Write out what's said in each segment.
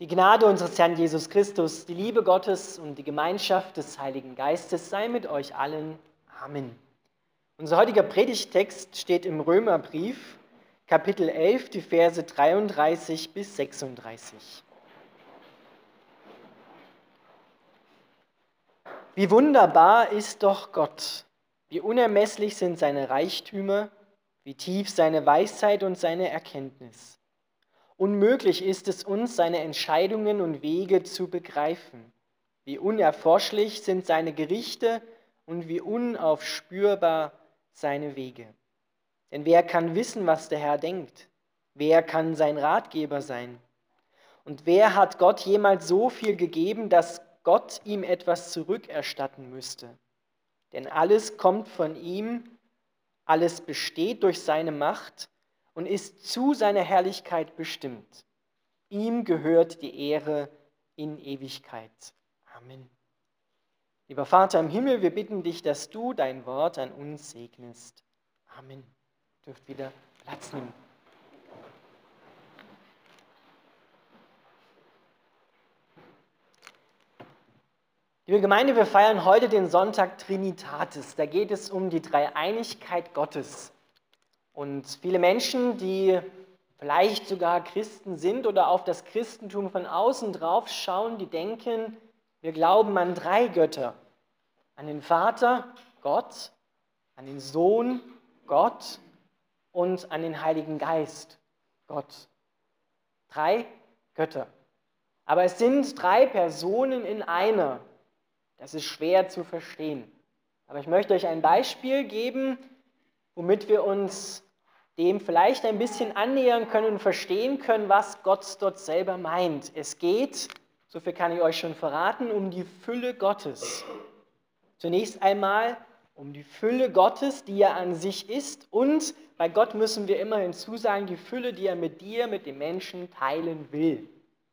Die Gnade unseres Herrn Jesus Christus, die Liebe Gottes und die Gemeinschaft des Heiligen Geistes sei mit euch allen. Amen. Unser heutiger Predigtext steht im Römerbrief, Kapitel 11, die Verse 33 bis 36. Wie wunderbar ist doch Gott, wie unermesslich sind seine Reichtümer, wie tief seine Weisheit und seine Erkenntnis. Unmöglich ist es uns, seine Entscheidungen und Wege zu begreifen. Wie unerforschlich sind seine Gerichte und wie unaufspürbar seine Wege. Denn wer kann wissen, was der Herr denkt? Wer kann sein Ratgeber sein? Und wer hat Gott jemals so viel gegeben, dass Gott ihm etwas zurückerstatten müsste? Denn alles kommt von ihm, alles besteht durch seine Macht und ist zu seiner Herrlichkeit bestimmt. Ihm gehört die Ehre in Ewigkeit. Amen. Lieber Vater im Himmel, wir bitten dich, dass du dein Wort an uns segnest. Amen. Ihr dürft wieder Platz nehmen. Liebe Gemeinde, wir feiern heute den Sonntag Trinitatis. Da geht es um die Dreieinigkeit Gottes. Und viele Menschen, die vielleicht sogar Christen sind oder auf das Christentum von außen drauf schauen, die denken, wir glauben an drei Götter. An den Vater, Gott, an den Sohn, Gott und an den Heiligen Geist, Gott. Drei Götter. Aber es sind drei Personen in einer. Das ist schwer zu verstehen. Aber ich möchte euch ein Beispiel geben, womit wir uns dem vielleicht ein bisschen annähern können und verstehen können, was Gott dort selber meint. Es geht, so viel kann ich euch schon verraten, um die Fülle Gottes. Zunächst einmal um die Fülle Gottes, die er an sich ist. Und bei Gott müssen wir immer hinzusagen, die Fülle, die er mit dir, mit dem Menschen teilen will.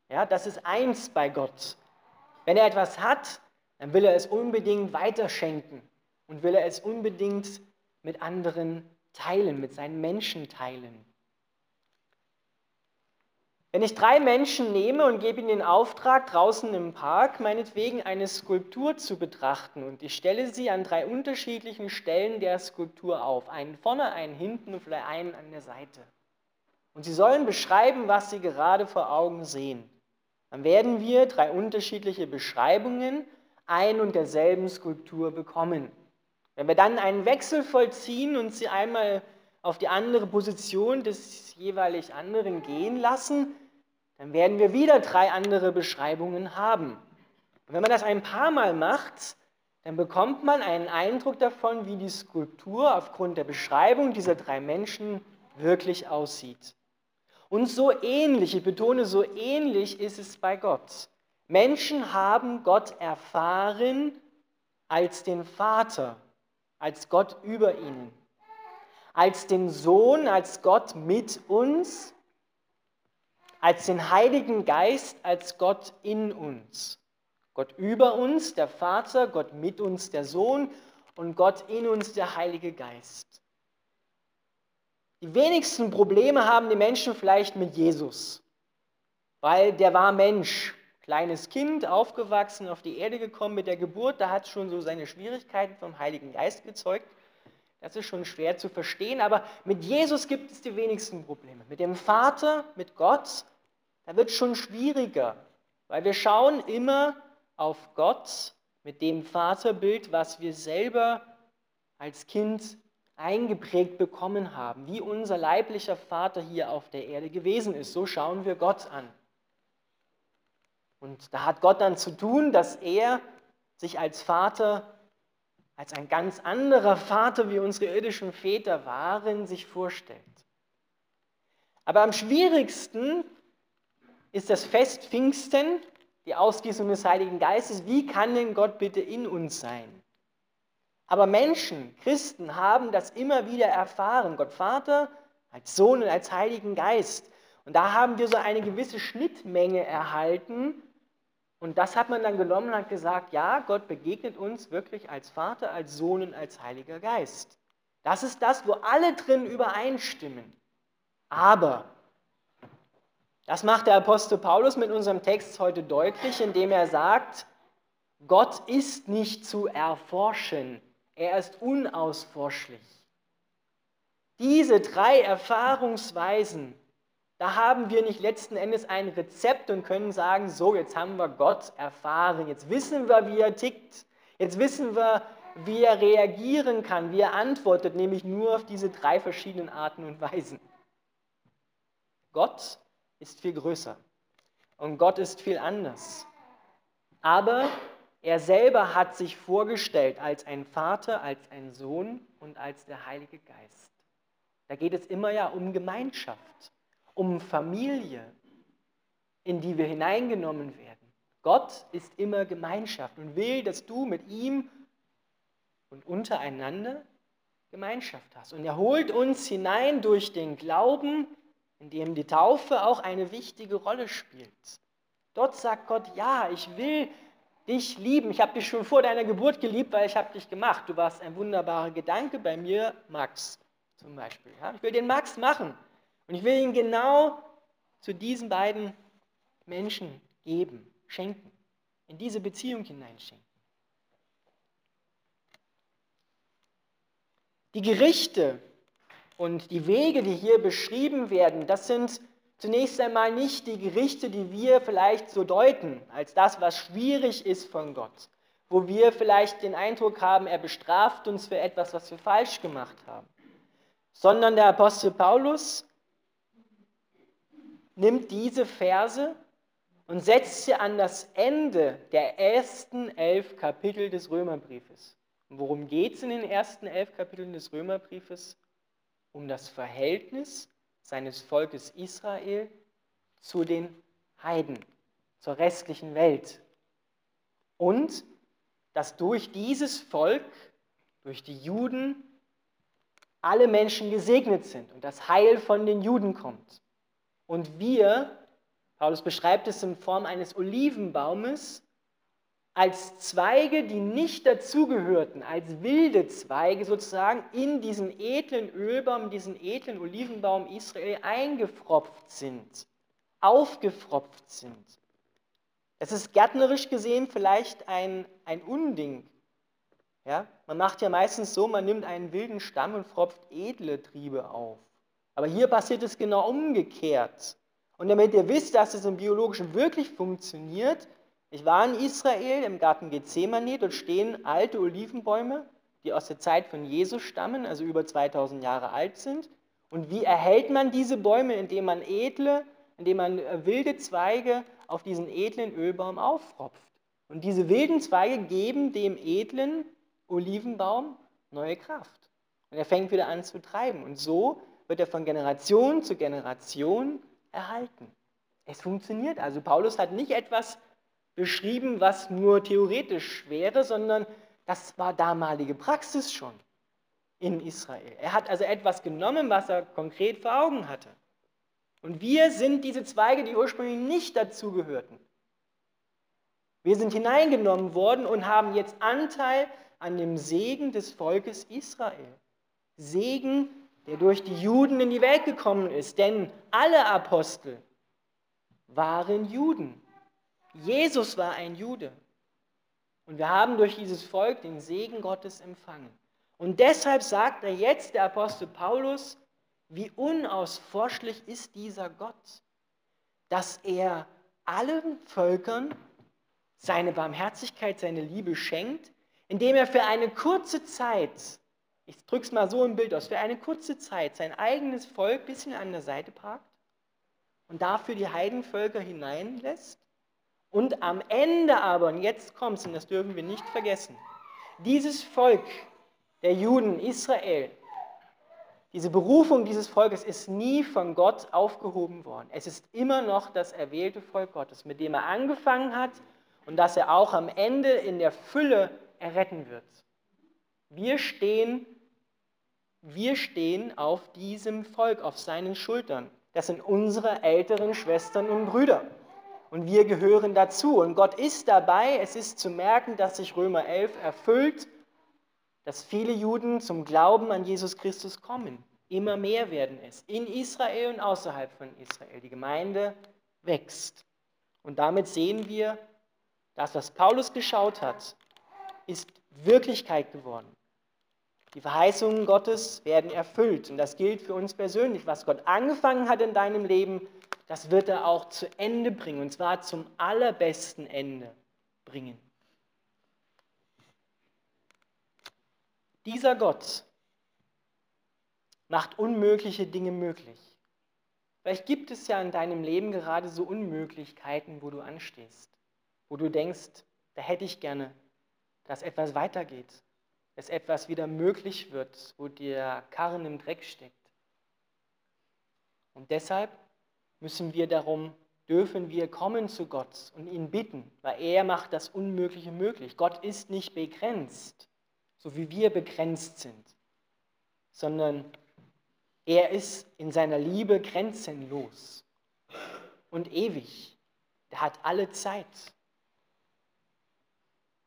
Ja, das ist eins bei Gott. Wenn er etwas hat, dann will er es unbedingt weiterschenken und will er es unbedingt mit anderen teilen, mit seinen Menschen teilen. Wenn ich drei Menschen nehme und gebe ihnen den Auftrag, draußen im Park meinetwegen eine Skulptur zu betrachten und ich stelle sie an drei unterschiedlichen Stellen der Skulptur auf, einen vorne, einen hinten und vielleicht einen an der Seite. Und sie sollen beschreiben, was sie gerade vor Augen sehen. Dann werden wir drei unterschiedliche Beschreibungen ein und derselben Skulptur bekommen. Wenn wir dann einen Wechsel vollziehen und sie einmal auf die andere Position des jeweilig anderen gehen lassen, dann werden wir wieder drei andere Beschreibungen haben. Und wenn man das ein paar Mal macht, dann bekommt man einen Eindruck davon, wie die Skulptur aufgrund der Beschreibung dieser drei Menschen wirklich aussieht. Und so ähnlich, ich betone, so ähnlich ist es bei Gott. Menschen haben Gott erfahren als den Vater als Gott über ihnen, als den Sohn, als Gott mit uns, als den Heiligen Geist, als Gott in uns. Gott über uns, der Vater, Gott mit uns, der Sohn und Gott in uns, der Heilige Geist. Die wenigsten Probleme haben die Menschen vielleicht mit Jesus, weil der war Mensch, kleines Kind, aufgewachsen, auf die Erde gekommen mit der Geburt, da hat es schon so seine Schwierigkeiten vom Heiligen Geist gezeugt. Das ist schon schwer zu verstehen, aber mit Jesus gibt es die wenigsten Probleme. Mit dem Vater, mit Gott, da wird es schon schwieriger, weil wir schauen immer auf Gott mit dem Vaterbild, was wir selber als Kind eingeprägt bekommen haben, wie unser leiblicher Vater hier auf der Erde gewesen ist. So schauen wir Gott an. Und da hat Gott dann zu tun, dass er sich als Vater, als ein ganz anderer Vater, wie unsere irdischen Väter waren, sich vorstellt. Aber am schwierigsten ist das Fest Pfingsten, die Ausgießung des Heiligen Geistes. Wie kann denn Gott bitte in uns sein? Aber Menschen, Christen haben das immer wieder erfahren. Gott Vater als Sohn und als Heiligen Geist. Und da haben wir so eine gewisse Schnittmenge erhalten, und das hat man dann genommen und hat gesagt, ja, Gott begegnet uns wirklich als Vater, als Sohn und als Heiliger Geist. Das ist das, wo alle drin übereinstimmen. Aber Das macht der Apostel Paulus mit unserem Text heute deutlich, indem er sagt, Gott ist nicht zu erforschen, er ist unausforschlich. Diese drei Erfahrungsweisen, da haben wir nicht letzten Endes ein Rezept und können sagen, so, jetzt haben wir Gott erfahren, jetzt wissen wir, wie er tickt, jetzt wissen wir, wie er reagieren kann, wie er antwortet, nämlich nur auf diese drei verschiedenen Arten und Weisen. Gott ist viel größer und Gott ist viel anders. Aber er selber hat sich vorgestellt als ein Vater, als ein Sohn und als der Heilige Geist. Da geht es immer ja um Gemeinschaft, um Familie, in die wir hineingenommen werden. Gott ist immer Gemeinschaft und will, dass du mit ihm und untereinander Gemeinschaft hast. Und er holt uns hinein durch den Glauben in dem die Taufe auch eine wichtige Rolle spielt. Dort sagt Gott, ja, ich will dich lieben. Ich habe dich schon vor deiner Geburt geliebt, weil ich habe dich gemacht. Du warst ein wunderbarer Gedanke bei mir, Max zum Beispiel. Ja? Ich will den Max machen und ich will ihn genau zu diesen beiden Menschen geben, schenken, in diese Beziehung hineinschenken. Die Gerichte, und die Wege, die hier beschrieben werden, das sind zunächst einmal nicht die Gerichte, die wir vielleicht so deuten, als das, was schwierig ist von Gott, wo wir vielleicht den Eindruck haben, er bestraft uns für etwas, was wir falsch gemacht haben, sondern der Apostel Paulus nimmt diese Verse und setzt sie an das Ende der ersten elf Kapitel des Römerbriefes. Und worum geht es in den ersten elf Kapiteln des Römerbriefes? um das Verhältnis seines Volkes Israel zu den Heiden, zur restlichen Welt. Und dass durch dieses Volk, durch die Juden, alle Menschen gesegnet sind und das Heil von den Juden kommt. Und wir, Paulus beschreibt es in Form eines Olivenbaumes, als Zweige, die nicht dazugehörten, als wilde Zweige sozusagen in diesen edlen Ölbaum, diesen edlen Olivenbaum Israel eingefropft sind, aufgefropft sind. Es ist gärtnerisch gesehen vielleicht ein, ein Unding. Ja? Man macht ja meistens so, man nimmt einen wilden Stamm und fropft edle Triebe auf. Aber hier passiert es genau umgekehrt. Und damit ihr wisst, dass es im Biologischen wirklich funktioniert, ich war in Israel im Garten Gethsemane, dort stehen alte Olivenbäume, die aus der Zeit von Jesus stammen, also über 2000 Jahre alt sind. Und wie erhält man diese Bäume? Indem man edle, indem man äh, wilde Zweige auf diesen edlen Ölbaum auffropft. Und diese wilden Zweige geben dem edlen Olivenbaum neue Kraft. Und er fängt wieder an zu treiben. Und so wird er von Generation zu Generation erhalten. Es funktioniert. Also Paulus hat nicht etwas beschrieben, was nur theoretisch wäre, sondern das war damalige Praxis schon in Israel. Er hat also etwas genommen, was er konkret vor Augen hatte. Und wir sind diese Zweige, die ursprünglich nicht dazugehörten. Wir sind hineingenommen worden und haben jetzt Anteil an dem Segen des Volkes Israel. Segen, der durch die Juden in die Welt gekommen ist. Denn alle Apostel waren Juden. Jesus war ein Jude. Und wir haben durch dieses Volk den Segen Gottes empfangen. Und deshalb sagt er jetzt, der Apostel Paulus, wie unausforschlich ist dieser Gott, dass er allen Völkern seine Barmherzigkeit, seine Liebe schenkt, indem er für eine kurze Zeit, ich drücke es mal so im Bild aus, für eine kurze Zeit sein eigenes Volk ein bisschen an der Seite parkt und dafür die Heidenvölker hineinlässt und am Ende aber, und jetzt kommt es, und das dürfen wir nicht vergessen, dieses Volk der Juden, Israel, diese Berufung dieses Volkes ist nie von Gott aufgehoben worden. Es ist immer noch das erwählte Volk Gottes, mit dem er angefangen hat und das er auch am Ende in der Fülle erretten wird. Wir stehen, wir stehen auf diesem Volk, auf seinen Schultern. Das sind unsere älteren Schwestern und Brüder und wir gehören dazu. Und Gott ist dabei, es ist zu merken, dass sich Römer 11 erfüllt, dass viele Juden zum Glauben an Jesus Christus kommen. Immer mehr werden es, in Israel und außerhalb von Israel. Die Gemeinde wächst. Und damit sehen wir, dass was Paulus geschaut hat, ist Wirklichkeit geworden. Die Verheißungen Gottes werden erfüllt. Und das gilt für uns persönlich. Was Gott angefangen hat in deinem Leben, das wird er auch zu Ende bringen. Und zwar zum allerbesten Ende bringen. Dieser Gott macht unmögliche Dinge möglich. Vielleicht gibt es ja in deinem Leben gerade so Unmöglichkeiten, wo du anstehst, wo du denkst, da hätte ich gerne, dass etwas weitergeht, dass etwas wieder möglich wird, wo der Karren im Dreck steckt. Und deshalb müssen wir darum, dürfen wir kommen zu Gott und ihn bitten, weil er macht das Unmögliche möglich. Gott ist nicht begrenzt, so wie wir begrenzt sind, sondern er ist in seiner Liebe grenzenlos und ewig. Er hat alle Zeit.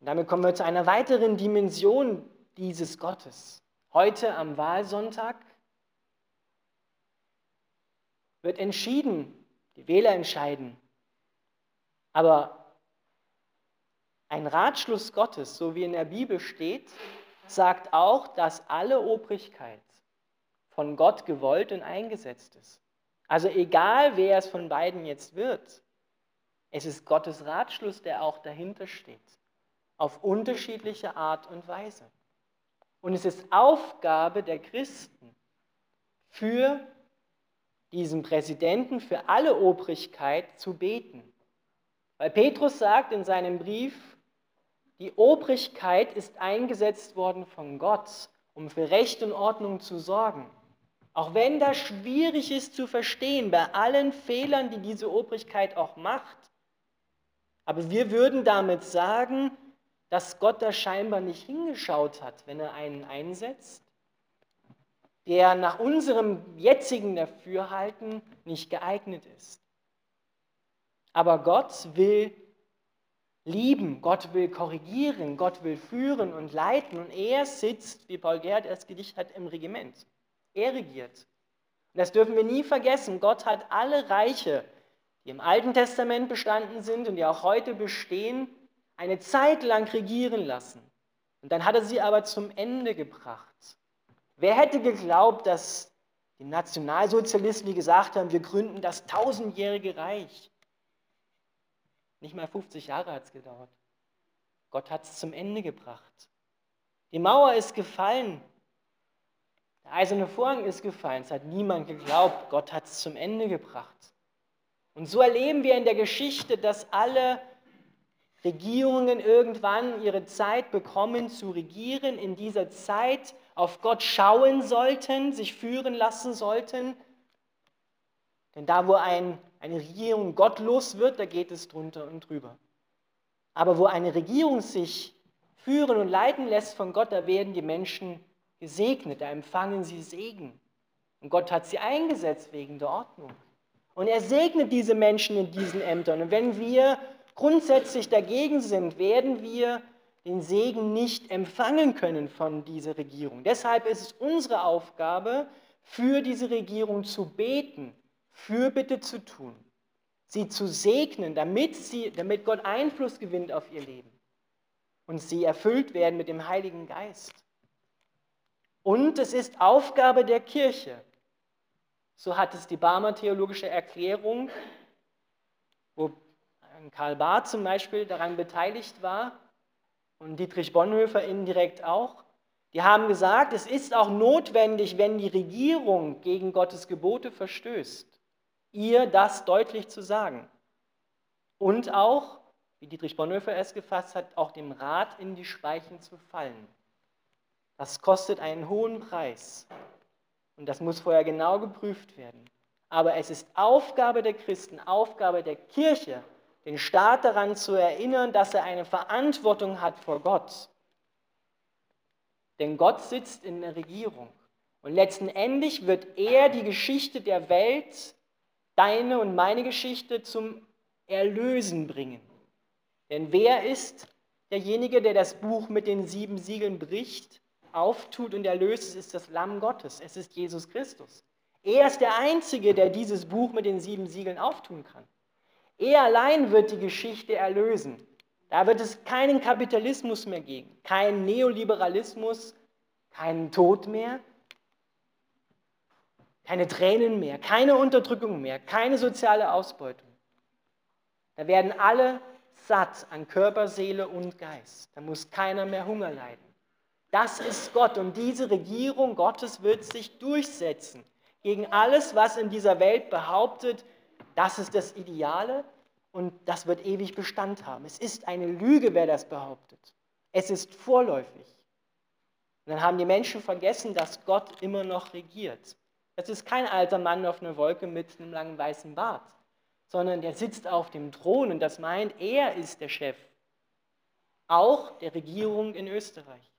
Und damit kommen wir zu einer weiteren Dimension dieses Gottes. Heute am Wahlsonntag wird entschieden, die Wähler entscheiden. Aber ein Ratschluss Gottes, so wie in der Bibel steht, sagt auch, dass alle Obrigkeit von Gott gewollt und eingesetzt ist. Also egal, wer es von beiden jetzt wird, es ist Gottes Ratschluss, der auch dahinter steht, auf unterschiedliche Art und Weise. Und es ist Aufgabe der Christen, für diesen Präsidenten, für alle Obrigkeit zu beten. Weil Petrus sagt in seinem Brief, die Obrigkeit ist eingesetzt worden von Gott, um für Recht und Ordnung zu sorgen. Auch wenn das schwierig ist zu verstehen, bei allen Fehlern, die diese Obrigkeit auch macht. Aber wir würden damit sagen, dass Gott da scheinbar nicht hingeschaut hat, wenn er einen einsetzt, der nach unserem jetzigen Dafürhalten nicht geeignet ist. Aber Gott will lieben, Gott will korrigieren, Gott will führen und leiten und er sitzt, wie Paul Gerhard das Gedicht hat, im Regiment. Er regiert. Und das dürfen wir nie vergessen. Gott hat alle Reiche, die im Alten Testament bestanden sind und die auch heute bestehen, eine Zeit lang regieren lassen. Und dann hat er sie aber zum Ende gebracht. Wer hätte geglaubt, dass die Nationalsozialisten, die gesagt haben, wir gründen das tausendjährige Reich? Nicht mal 50 Jahre hat es gedauert. Gott hat es zum Ende gebracht. Die Mauer ist gefallen. Der eiserne Vorhang ist gefallen, es hat niemand geglaubt, Gott hat es zum Ende gebracht. Und so erleben wir in der Geschichte, dass alle Regierungen irgendwann ihre Zeit bekommen zu regieren, in dieser Zeit auf Gott schauen sollten, sich führen lassen sollten. Denn da, wo ein, eine Regierung gottlos wird, da geht es drunter und drüber. Aber wo eine Regierung sich führen und leiten lässt von Gott, da werden die Menschen gesegnet, da empfangen sie Segen. Und Gott hat sie eingesetzt wegen der Ordnung. Und er segnet diese Menschen in diesen Ämtern. Und wenn wir grundsätzlich dagegen sind, werden wir den Segen nicht empfangen können von dieser Regierung. Deshalb ist es unsere Aufgabe, für diese Regierung zu beten, Fürbitte zu tun, sie zu segnen, damit, sie, damit Gott Einfluss gewinnt auf ihr Leben und sie erfüllt werden mit dem Heiligen Geist. Und es ist Aufgabe der Kirche, so hat es die Barmer Theologische Erklärung, wo Karl Barth zum Beispiel daran beteiligt war und Dietrich Bonhoeffer indirekt auch, die haben gesagt, es ist auch notwendig, wenn die Regierung gegen Gottes Gebote verstößt, ihr das deutlich zu sagen. Und auch, wie Dietrich Bonhoeffer es gefasst hat, auch dem Rat in die Speichen zu fallen. Das kostet einen hohen Preis. Und das muss vorher genau geprüft werden. Aber es ist Aufgabe der Christen, Aufgabe der Kirche, den Staat daran zu erinnern, dass er eine Verantwortung hat vor Gott. Denn Gott sitzt in der Regierung. Und letzten Endes wird er die Geschichte der Welt, deine und meine Geschichte, zum Erlösen bringen. Denn wer ist derjenige, der das Buch mit den sieben Siegeln bricht? auftut und erlöst, es ist das Lamm Gottes, es ist Jesus Christus. Er ist der Einzige, der dieses Buch mit den sieben Siegeln auftun kann. Er allein wird die Geschichte erlösen. Da wird es keinen Kapitalismus mehr geben, keinen Neoliberalismus, keinen Tod mehr, keine Tränen mehr, keine Unterdrückung mehr, keine soziale Ausbeutung. Da werden alle satt an Körper, Seele und Geist. Da muss keiner mehr Hunger leiden. Das ist Gott und diese Regierung Gottes wird sich durchsetzen gegen alles, was in dieser Welt behauptet, das ist das Ideale und das wird ewig Bestand haben. Es ist eine Lüge, wer das behauptet. Es ist vorläufig. Und dann haben die Menschen vergessen, dass Gott immer noch regiert. Das ist kein alter Mann auf einer Wolke mit einem langen weißen Bart, sondern der sitzt auf dem Thron und das meint, er ist der Chef. Auch der Regierung in Österreich.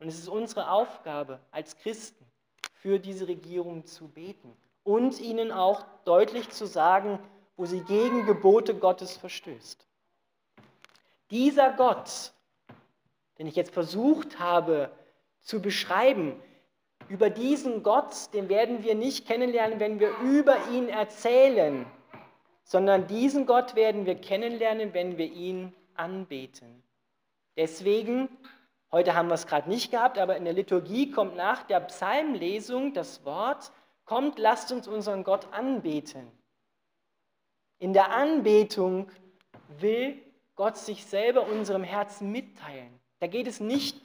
Und es ist unsere Aufgabe als Christen, für diese Regierung zu beten und ihnen auch deutlich zu sagen, wo sie gegen Gebote Gottes verstößt. Dieser Gott, den ich jetzt versucht habe zu beschreiben, über diesen Gott, den werden wir nicht kennenlernen, wenn wir über ihn erzählen, sondern diesen Gott werden wir kennenlernen, wenn wir ihn anbeten. Deswegen, heute haben wir es gerade nicht gehabt, aber in der Liturgie kommt nach der Psalmlesung das Wort, kommt, lasst uns unseren Gott anbeten. In der Anbetung will Gott sich selber unserem Herzen mitteilen. Da geht es nicht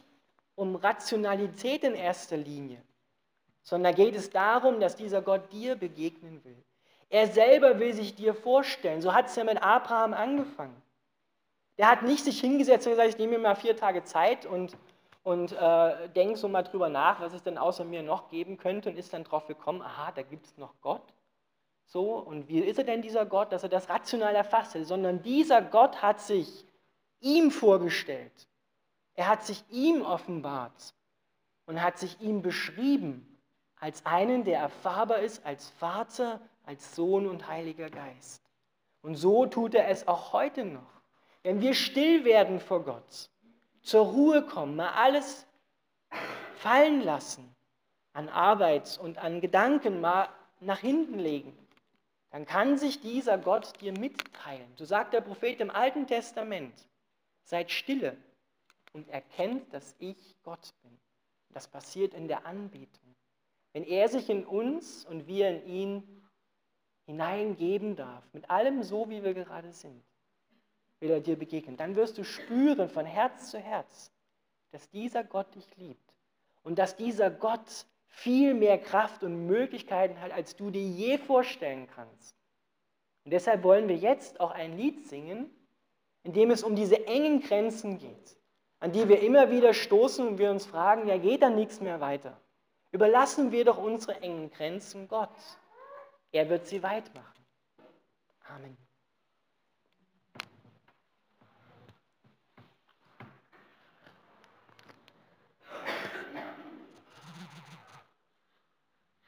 um Rationalität in erster Linie, sondern da geht es darum, dass dieser Gott dir begegnen will. Er selber will sich dir vorstellen. So hat es ja mit Abraham angefangen. Der hat nicht sich hingesetzt und gesagt, ich nehme mir mal vier Tage Zeit und, und äh, denke so mal drüber nach, was es denn außer mir noch geben könnte und ist dann drauf gekommen, aha, da gibt es noch Gott. So, und wie ist er denn dieser Gott, dass er das rational erfasst hat? Sondern dieser Gott hat sich ihm vorgestellt. Er hat sich ihm offenbart und hat sich ihm beschrieben als einen, der erfahrbar ist als Vater, als Sohn und Heiliger Geist. Und so tut er es auch heute noch. Wenn wir still werden vor Gott, zur Ruhe kommen, mal alles fallen lassen, an Arbeit und an Gedanken mal nach hinten legen dann kann sich dieser Gott dir mitteilen. So sagt der Prophet im Alten Testament, seid stille und erkennt, dass ich Gott bin. Das passiert in der Anbetung. Wenn er sich in uns und wir in ihn hineingeben darf, mit allem so, wie wir gerade sind, will er dir begegnen. Dann wirst du spüren von Herz zu Herz, dass dieser Gott dich liebt und dass dieser Gott viel mehr Kraft und Möglichkeiten hat, als du dir je vorstellen kannst. Und deshalb wollen wir jetzt auch ein Lied singen, in dem es um diese engen Grenzen geht, an die wir immer wieder stoßen und wir uns fragen, ja geht dann nichts mehr weiter. Überlassen wir doch unsere engen Grenzen Gott. Er wird sie weit machen. Amen.